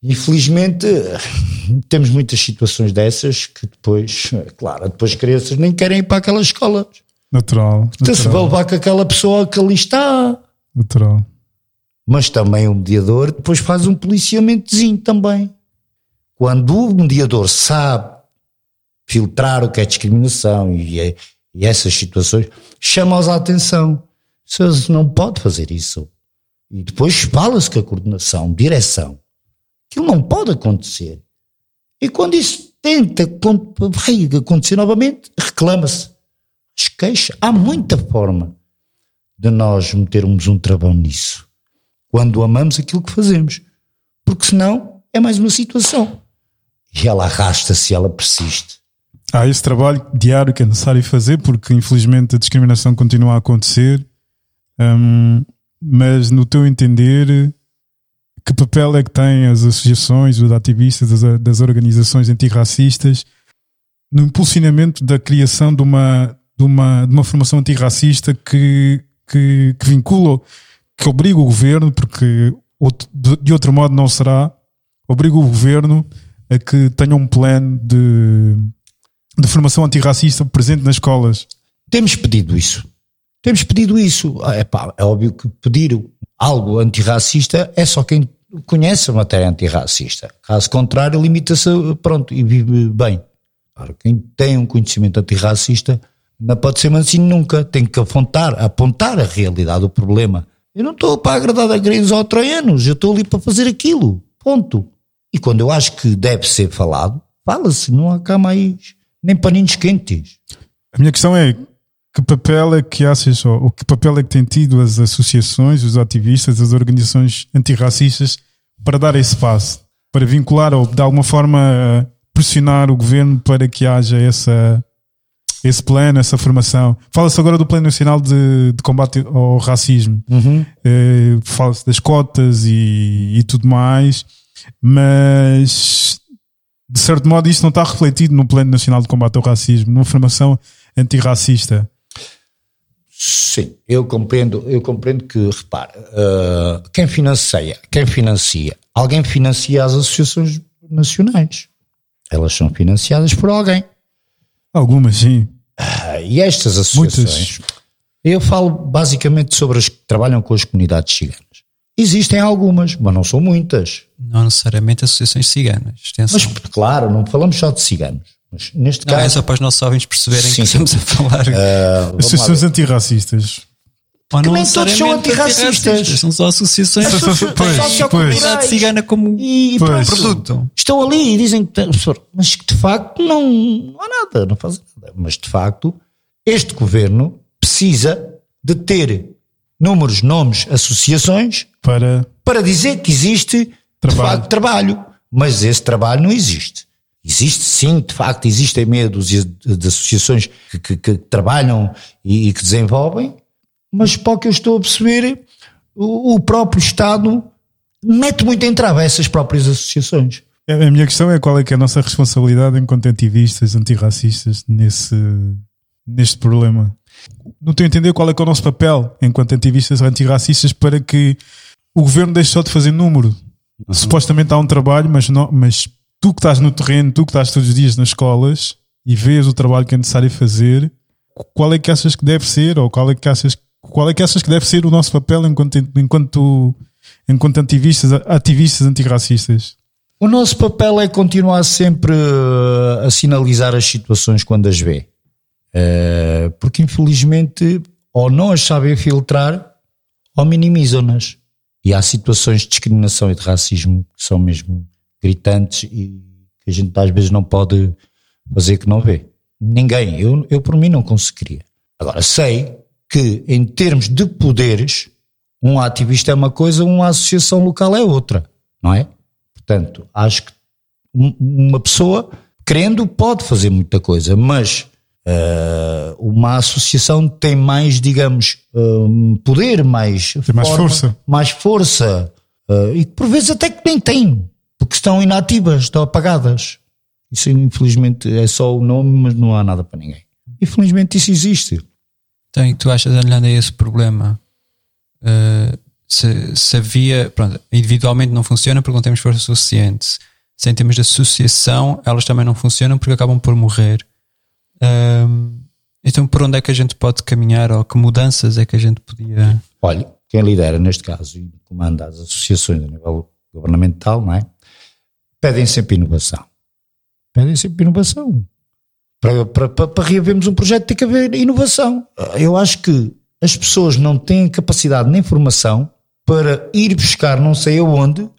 Infelizmente, temos muitas situações dessas que depois, claro, depois crianças nem querem ir para aquelas escolas.
Natural.
Então se vai levar com aquela pessoa que ali está.
Natural.
Mas também o mediador depois faz um policiamentozinho também. Quando o mediador sabe filtrar o que é discriminação e, é, e essas situações, chama-os a atenção. Se não pode fazer isso. E depois fala-se com a coordenação, direção. Aquilo não pode acontecer. E quando isso tenta acontecer novamente, reclama-se. Esqueixa. Há muita forma de nós metermos um travão nisso. Quando amamos aquilo que fazemos. Porque senão é mais uma situação. E ela arrasta-se, ela persiste.
Há esse trabalho diário que é necessário fazer, porque infelizmente a discriminação continua a acontecer. Hum, mas no teu entender, que papel é que têm as associações, os ativistas, das, das organizações antirracistas no impulsionamento da criação de uma, de uma, de uma formação antirracista que, que, que vincula, que obriga o governo, porque de outro modo não será, obriga o governo a que tenha um plano de, de formação antirracista presente nas escolas.
Temos pedido isso. Temos pedido isso. É, pá, é óbvio que pedir algo antirracista é só quem conhece a matéria antirracista. Caso contrário, limita-se, pronto, e vive bem. Claro, quem tem um conhecimento antirracista não pode ser mansinho nunca, tem que apontar, apontar a realidade do problema. Eu não estou para agradar a gregos ou troianos, eu estou ali para fazer aquilo, ponto. E quando eu acho que deve ser falado, fala-se, não há cá mais nem paninhos quentes.
A minha questão é que papel é que achas, ou que papel é que têm tido as associações, os ativistas, as organizações antirracistas para dar esse passo, para vincular ou de alguma forma pressionar o governo para que haja essa, esse plano, essa formação. Fala-se agora do Plano Nacional de, de Combate ao Racismo, uhum. Eh, fala-se das cotas e, e tudo mais, mas de certo modo isto não está refletido no Plano Nacional de Combate ao Racismo, numa formação antirracista.
Sim, eu compreendo, eu compreendo que, repare, uh, quem financia, quem financia, alguém financia as associações nacionais. Elas são financiadas por alguém.
Algumas, sim.
Uh, e estas associações, Muitas. eu falo basicamente sobre as que trabalham com as comunidades ciganas. Existem algumas, mas não são muitas.
Não necessariamente associações ciganas.
Mas, claro, não falamos só de ciganos. Mas neste
não,
caso.
É só para os nossos ouvintes perceberem sim, que estamos a falar.
Uh, associações antirracistas.
Ou não nem todos são antirracistas.
São só associações
da
comunidade cigana como
e, pois. produto. Estão ali e dizem que, mas que de facto não, não há nada, não fazem nada. Mas de facto, este governo precisa de ter números, nomes, associações
para,
para dizer que existe trabalho. de facto trabalho. Mas esse trabalho não existe. Existe sim, de facto, existem meia dúzia de associações que, que, que trabalham e, e, que desenvolvem, mas para o que eu estou a perceber, o, o próprio Estado mete muito em trava essas próprias associações.
A minha questão é qual é que é a nossa responsabilidade enquanto ativistas, antirracistas, nesse, neste problema. Não estou a entender qual é que é o nosso papel enquanto ativistas antirracistas para que o governo deixe só de fazer número. Uhum. Supostamente há um trabalho, mas, não, mas tu que estás no terreno, tu que estás todos os dias nas escolas e vês o trabalho que é necessário fazer, qual é que achas que deve ser, ou qual é que achas, qual é que, achas que deve ser o nosso papel enquanto, enquanto, enquanto ativistas, ativistas antirracistas?
O nosso papel é continuar sempre a sinalizar as situações quando as vê. Eh, porque infelizmente ou não as sabem filtrar ou minimizam-nas. E há situações de discriminação e de racismo que são mesmo gritantes e que a gente às vezes não pode fazer que não vê. Ninguém, eu, eu por mim não conseguiria. Agora, sei que em termos de poderes, um ativista é uma coisa, uma associação local é outra, não é? Portanto, acho que uma pessoa, querendo, pode fazer muita coisa, mas uh, uma associação tem mais, digamos, um, poder, mais,
tem forma, mais força.
Mais força Uh, e por vezes até que nem porque estão inativas, estão apagadas. Isso infelizmente é só o nome, mas não há nada para ninguém. Infelizmente isso existe.
Então, e tu achas, olhando a esse problema, uh, se, se havia, pronto, individualmente não funciona porque não temos força suficiente. Se em termos de associação, elas também não funcionam porque acabam por morrer. Um, então, por onde é que a gente pode caminhar ou que mudanças é que a gente podia.
Olha, quem lidera neste caso e comanda as associações a nível governamental, não é? Pedem sempre inovação. Pedem sempre inovação. Para, para, para, para reavermos um projeto tem que haver inovação. Eu acho que as pessoas não têm capacidade nem formação para ir buscar não sei aonde uh,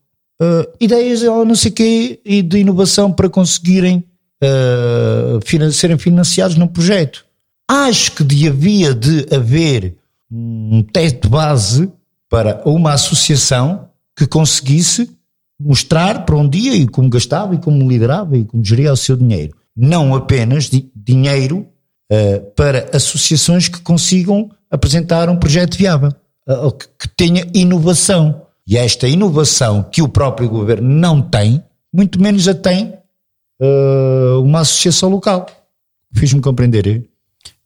ideias ou não sei quê e de inovação para conseguirem uh, serem financiados num projeto. Acho que devia de haver um teste base para uma associação que conseguisse mostrar para um dia e como gastava e como liderava e como geria o seu dinheiro. Não apenas di dinheiro uh, para associações que consigam apresentar um projeto viável, uh, que, que tenha inovação. E esta inovação que o próprio governo não tem, muito menos a tem uh, uma associação local. Fiz-me compreender.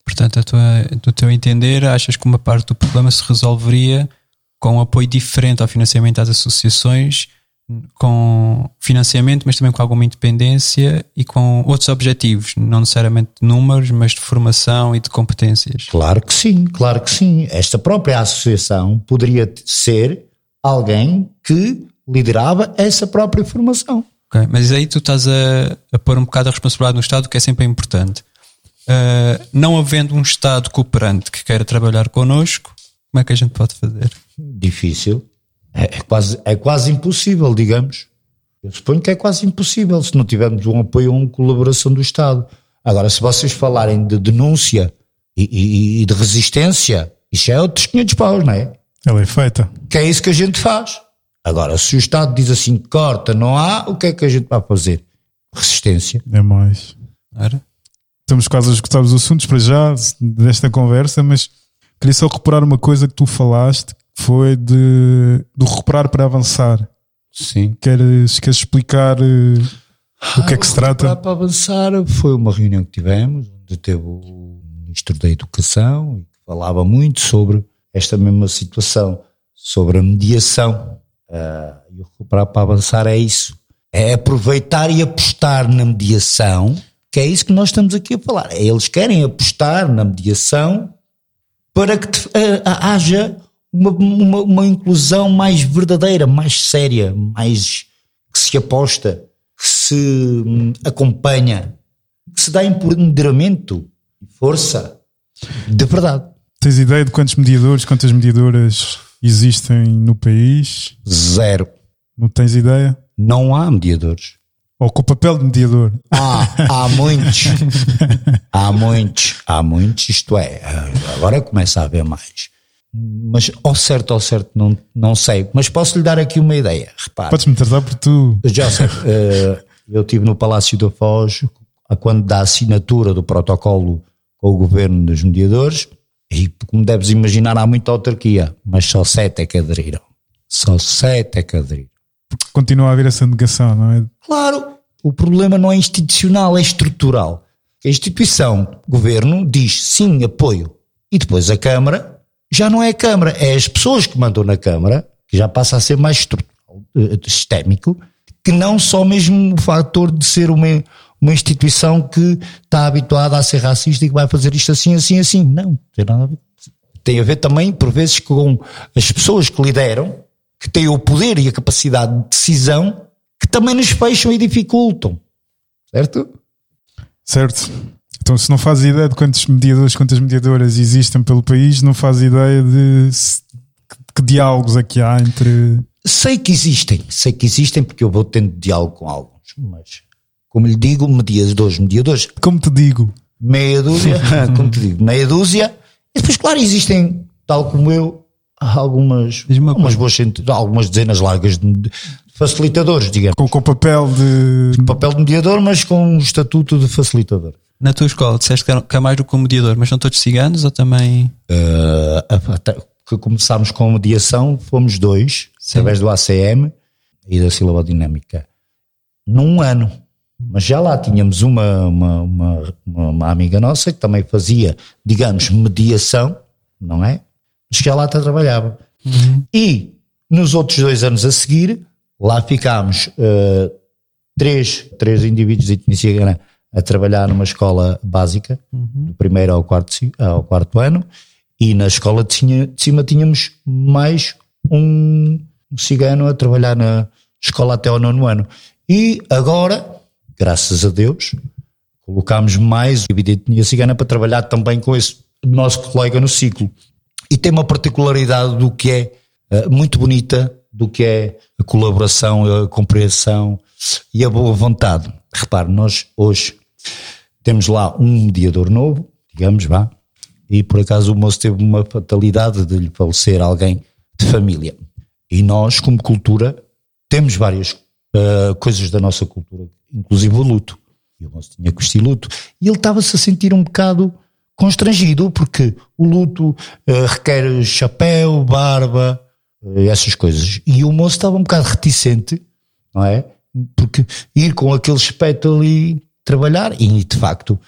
Portanto, a tua, do teu entender, achas que uma parte do problema se resolveria com um apoio diferente ao financiamento às associações, com financiamento, mas também com alguma independência e com outros objetivos, não necessariamente de números, mas de formação e de competências.
Claro que sim, claro que sim. Esta própria associação poderia ser alguém que liderava essa própria formação.
Okay, mas aí tu estás a, a pôr um bocado a responsabilidade no Estado, que é sempre importante. Uh, não havendo um Estado cooperante que queira trabalhar connosco, como é que a gente pode fazer?
Difícil. É, é, quase, é quase impossível, digamos. Eu suponho que é quase impossível se não tivermos um apoio ou uma colaboração do Estado. Agora, se vocês falarem de denúncia e, e, e de resistência, isso é outros 500 paus, não é?
Ela é feita.
Que é isso que a gente faz. Agora, se o Estado diz assim, corta, não há, o que é que a gente vai fazer? Resistência.
É mais. Era? Estamos quase a escutar os assuntos para já desta conversa, mas queria só reparar uma coisa que tu falaste, foi de, do recuperar para avançar.
Sim.
Queres, queres explicar uh, do que é que se trata?
Para avançar foi uma reunião que tivemos, onde teve o Ministro da Educação, e falava muito sobre esta mesma situação, sobre a mediação Uh, e o recuperar para avançar é isso. É aproveitar e apostar na mediação, que é isso que nós estamos aqui a falar. É, eles querem apostar na mediação para que uh, haja uma, uma, uma, inclusão mais verdadeira, mais séria, mais que se aposta, que se hum, acompanha, que se dá empoderamento e força de verdade.
Tens ideia de quantos mediadores, quantas mediadoras existem no país?
Zero.
Não tens ideia?
Não há mediadores.
Ou com o papel de mediador?
Há, há muitos. há muitos. Há muitos, isto é. Agora começa a haver mais. Mas ao certo, ao certo, não, não sei. Mas posso lhe dar aqui uma ideia. Repare.
Podes-me tratar por tu.
Já sei. Eh, eu estive no Palácio da Foz, quando da assinatura do protocolo com o governo dos mediadores e como deves imaginar, há muita autarquia, mas só sete é que aderiram. Só sete é que aderiram.
Continua a haver essa negação, não é?
Claro, o problema não é institucional, é estrutural. A instituição, governo, diz sim, apoio. E depois a Câmara, já não é a Câmara, é as pessoas que mandam na Câmara, que já passa a ser mais estrutural, eh, sistémico, que não só mesmo o fator de ser uma, uma instituição que está habituada a ser racista e que vai fazer isto assim, assim, assim. Não, tem nada a ver. Tem a ver também, por vezes, com as pessoas que lideram, que têm o poder e a capacidade de decisão, que também nos fecham e dificultam. Certo?
Certo. Então, se não faz ideia de quantos mediadores, quantas mediadoras existem pelo país, não faz ideia de que diálogos aqui há entre.
Sei que existem, sei que existem porque eu vou tendo diálogo com alguns, mas como lhe digo, mediadores, mediadores.
Como te digo?
Meia dúzia, como te digo, meia dúzia. E depois, claro, existem, tal como eu, algumas, algumas, boas, algumas dezenas largas de facilitadores, digamos.
Com, o papel de...
Com papel de mediador, mas com um estatuto de facilitador.
Na tua escola disseste que há mais do que um mediador, mas são todos ciganos ou também...
Uh, começámos com a mediação, fomos dois, através do ACM e da silabodinâmica, num ano. Mas já lá tínhamos uma, uma, uma, uma, amiga nossa que também fazia, digamos, mediação, não é? Mas que já lá trabalhava. Uhum. E nos outros dois anos a seguir, lá ficámos uh, três, três indivíduos de etnia cigana a trabalhar numa escola básica, uhum. do primeiro ao quarto, ao quarto ano, e na escola de cima tínhamos mais um cigano a trabalhar na escola até ao nono ano. E agora, graças a Deus, colocámos mais a etnia cigana para trabalhar também com esse nosso colega no ciclo. E tem uma particularidade do que é uh, muito bonita, do que é a colaboração, a compreensão e a boa vontade. Repare, nós hoje temos lá um mediador novo, digamos, vá, e por acaso o moço teve uma fatalidade de lhe falecer alguém de família. E nós, como cultura, temos várias uh, coisas da nossa cultura, inclusive o luto. E o moço tinha que vestir luto. E ele estava-se a sentir um bocado constrangido, porque o luto uh, requer chapéu, barba, uh, essas coisas. E o moço estava um bocado reticente, não é? Porque ir com aquele aspecto ali trabalhar, e de facto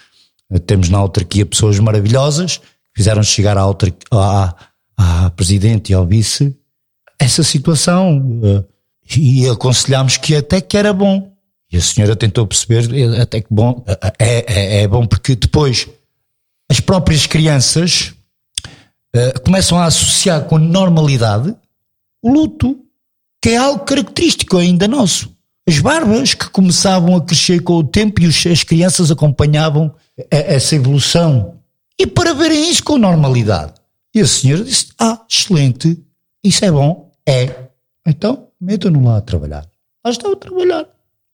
temos na autarquia pessoas maravilhosas fizeram chegar à, à, à presidente e ao vice essa situação eh, e aconselhámos que até que era bom. E a senhora tentou perceber eh, até que bom, eh, é, é, é bom porque depois as próprias crianças uh, começam a associar com normalidade o luto, que é algo característico ainda nosso. As barbas que começavam a crescer com o tempo e as crianças acompanhavam essa evolução e para verem isso com normalidade. E a senhora disse: Ah, excelente, isso é bom? É. Então, metam-no lá a trabalhar. Lá estão a trabalhar.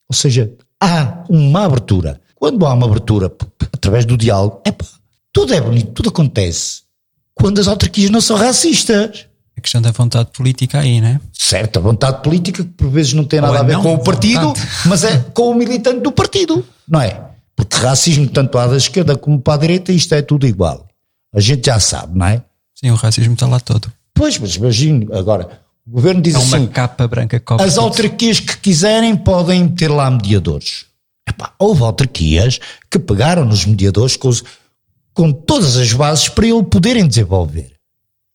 Ou seja, há uma abertura. Quando há uma abertura através do diálogo, é tudo é bonito, tudo acontece. Quando as autarquias não são racistas.
A questão da vontade política aí, né?
Certo, a vontade política que por vezes não tem nada Ou a ver não, com o partido, vontade. mas é com o militante do partido, não é? Porque racismo, tanto há da esquerda como para a direita, isto é tudo igual. A gente já sabe, não é?
Sim, o racismo está lá todo.
Pois, mas imagino, agora, o governo diz é
uma
assim:
capa branca
as autarquias que quiserem podem ter lá mediadores. Epá, houve autarquias que pegaram nos mediadores com, os, com todas as bases para ele poderem desenvolver.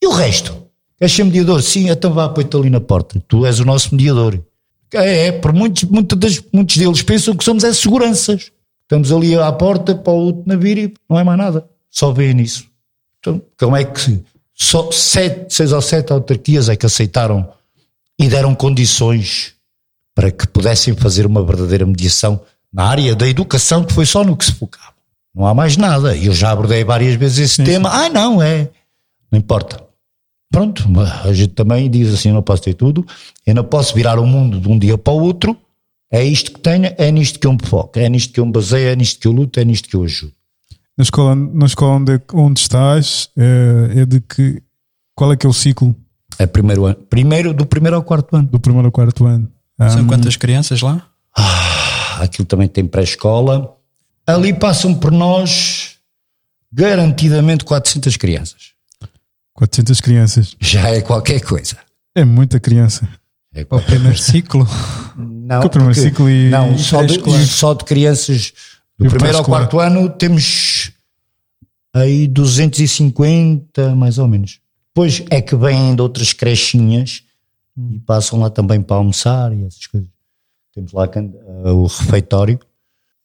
E o resto? Queres ser mediador? Sim, então vá, põe-te ali na porta. Tu és o nosso mediador. É, é por muitos, muitos, muitos deles pensam que somos as seguranças. Estamos ali à porta para o outro navio e não é mais nada. Só vê nisso. Então, como é que só sete, seis ou sete autarquias é que aceitaram e deram condições para que pudessem fazer uma verdadeira mediação na área da educação, que foi só no que se focava. Não há mais nada. E eu já abordei várias vezes esse Sim. tema. Ah, não, é. Não importa. Pronto, a gente também diz assim: eu não posso ter tudo, eu não posso virar o mundo de um dia para o outro é isto que tenho, é nisto que eu me foco, é nisto que eu me baseio, é nisto que eu luto, é nisto que eu ajudo.
Na escola, na escola onde, onde estás, é, é de que. Qual é que é o ciclo?
É primeiro ano. Primeiro, do primeiro ao quarto ano.
Do primeiro ao quarto ano.
São um, quantas crianças lá?
Ah, aquilo também tem pré-escola. Ali passam por nós garantidamente 400 crianças.
400 crianças.
Já é qualquer coisa.
É muita criança.
É para o primeiro ciclo?
Não, o primeiro porque, ciclo e, não, só, de, só de crianças do primeiro ao quarto ano temos aí 250 mais ou menos. Depois é que vêm de outras crechinhas e passam lá também para almoçar e essas coisas. Temos lá uh, o refeitório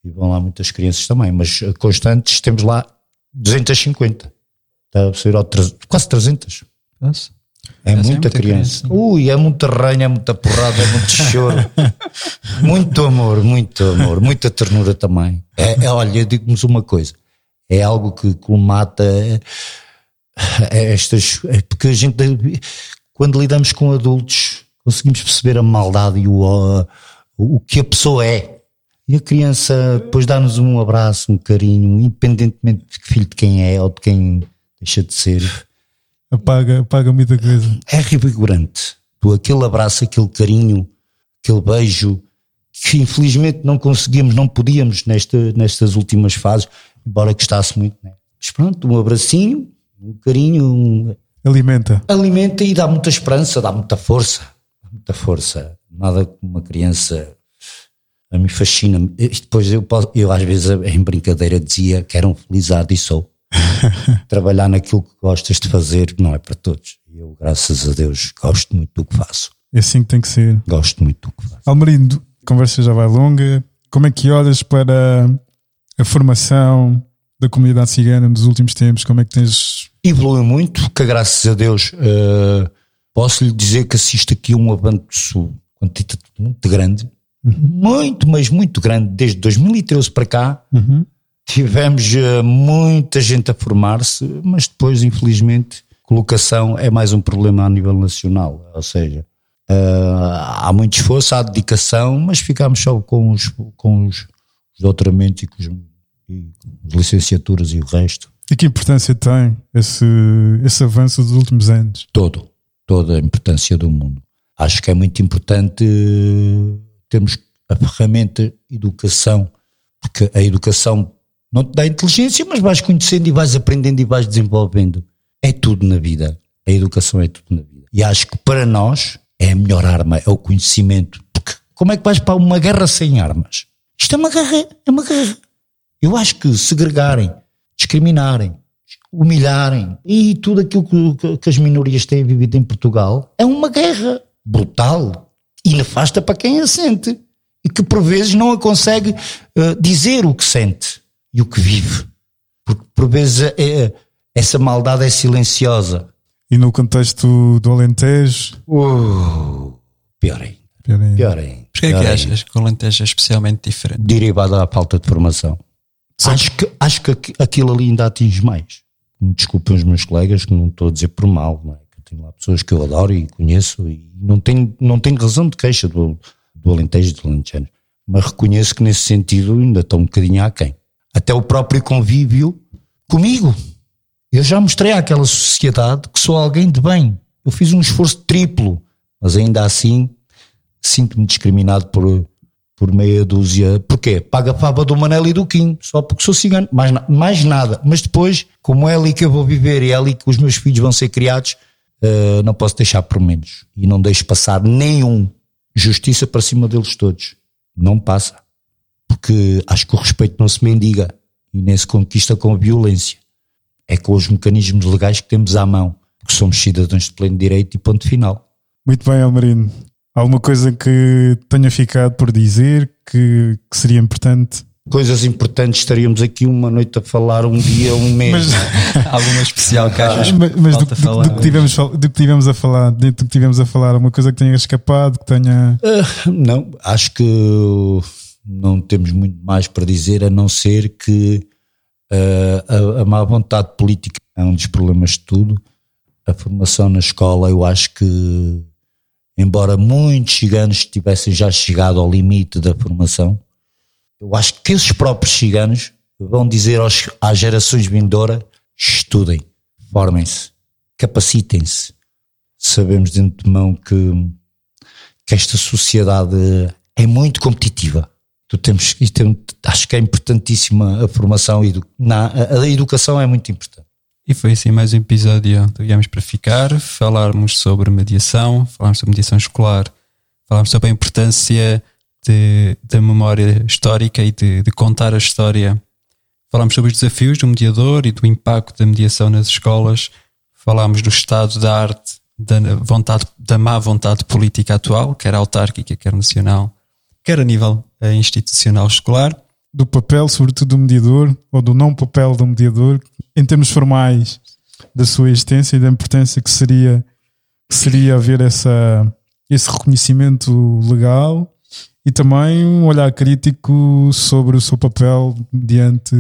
e vão lá muitas crianças também, mas constantes temos lá 250. Está a ser quase 300. Nossa. É, é muita, muita criança. criança. Ui, é muito ranho, é muita porrada, é muito choro. muito amor, muito amor, muita ternura também. É, é olha, digo-nos uma coisa: é algo que colmata é, é estas. É porque a gente, quando lidamos com adultos, conseguimos perceber a maldade e o, o que a pessoa é. E a criança depois dá-nos um abraço, um carinho, independentemente de filho de quem é ou de quem deixa de ser
Apaga, apaga muita coisa.
É revigorante. Tu, aquele abraço, aquele carinho, aquele beijo, que infelizmente não conseguimos, não podíamos nesta, nestas últimas fases, embora gostasse muito. Né? Mas pronto, um abracinho, um carinho. Um...
Alimenta.
Alimenta e dá muita esperança, dá muita força. muita força. Nada como uma criança a mim fascina-me. Depois eu, posso, eu às vezes em brincadeira dizia que era um felizado e sou. Trabalhar naquilo que gostas de fazer não é para todos. Eu, graças a Deus, gosto muito do que faço.
É assim que tem que ser.
Gosto muito do que faço.
Almerindo, a conversa já vai longa. Como é que olhas para a formação da comunidade cigana nos últimos tempos? Como é que tens.
Evoluiu muito, que graças a Deus uh, posso lhe dizer que assisto aqui a um avanço quantitativo muito grande. Uhum. Muito, mas muito grande. Desde 2013 para cá,
uhum.
Tivemos uh, muita gente a formar-se, mas depois, infelizmente, colocação é mais um problema a nível nacional. Ou seja, uh, há muito esforço, há dedicação, mas ficamos só com os, com os, os doutoramentos e com os, e as licenciaturas e o resto.
E que importância tem esse, esse avanço dos últimos anos?
Todo, toda a importância do mundo. Acho que é muito importante termos a ferramenta educação, porque a educação não te dá inteligência, mas vais conhecendo e vais aprendendo e vais desenvolvendo. É tudo na vida. A educação é tudo na vida. E acho que para nós é a melhor arma, é o conhecimento. Porque como é que vais para uma guerra sem armas? Isto é uma guerra, é uma guerra. Eu acho que segregarem, discriminarem, humilharem e tudo aquilo que, que as minorias têm vivido em Portugal é uma guerra brutal e nefasta para quem a sente e que por vezes não a consegue uh, dizer o que sente e o que vive. Porque por vezes é, é essa maldade é silenciosa.
E no contexto do Alentejo?
Uh, pior ainda.
Pior ainda.
Pior ainda.
Porquê é que achas que o Alentejo é especialmente diferente?
Derivado à falta de formação. Acho que, acho que aquilo ali ainda atinge mais. Desculpem os meus colegas, que não estou a dizer por mal, não é? Eu tenho lá pessoas que eu adoro e conheço e não tenho, não tenho razão de queixa do, do Alentejo do Alentejano. Mas reconheço que nesse sentido ainda estou um bocadinho aquém. Até o próprio convívio comigo. Eu já mostrei àquela sociedade que sou alguém de bem. Eu fiz um esforço triplo, mas ainda assim sinto-me discriminado por, por meia dúzia. Porquê? Paga a fava do Manel e do Kim, só porque sou cigano. Mais, mais nada. Mas depois, como é ali que eu vou viver e é ali que os meus filhos vão ser criados, uh, não posso deixar por menos. E não deixo passar nenhum justiça para cima deles todos. Não passa. Porque acho que o respeito não se mendiga e nem se conquista com violência é com os mecanismos legais que temos à mão, porque somos cidadãos de pleno direito e ponto final.
Muito bem, Almarino. Alguma coisa que tenha ficado por dizer que, que seria importante?
Coisas importantes, estaríamos aqui uma noite a falar, um dia, um mês.
Mas, alguma especial que achas
mas, mas do, do, do, que tivemos, do que tivemos a falar, dentro do que tivemos a falar, alguma coisa que tenha escapado, que tenha.
Uh, não, acho que não temos muito mais para dizer, a não ser que Uh, a, a má vontade política é um dos problemas de tudo. A formação na escola, eu acho que, embora muitos ciganos tivessem já chegado ao limite da formação, eu acho que esses próprios ciganos vão dizer aos, às gerações vindouras: estudem, formem-se, capacitem-se. Sabemos de antemão que, que esta sociedade é muito competitiva tu temos, tem, acho que é importantíssima a formação e na, a, a educação é muito importante.
E foi assim mais um episódio do para Ficar, falarmos sobre mediação, falarmos sobre mediação escolar, falarmos sobre a importância da memória histórica e de, de contar a história. Falámos sobre os desafios do mediador e do impacto da mediação nas escolas. Falámos do estado da arte, da vontade, da má vontade política atual, quer autárquica, quer nacional, quer a nível eh, institucional escolar.
Do papel, sobretudo, do mediador, ou do não papel do mediador, em termos formais, da sua existência e da importância que seria, que seria haver essa, esse reconhecimento legal e também um olhar crítico sobre o seu papel diante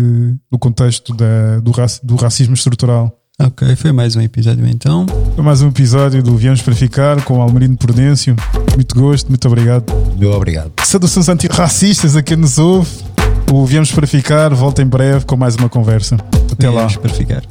do contexto da, do, do racismo estrutural.
Ok, foi mais um episódio então.
Foi mais um episódio do Viemos para Ficar com o Almerino Prudêncio. Muito gosto, muito obrigado.
Meu obrigado.
Saudações antirracistas a quem nos ouve. O Viemos para Ficar volta em breve com mais uma conversa. Até
Viemos
lá.
para ficar.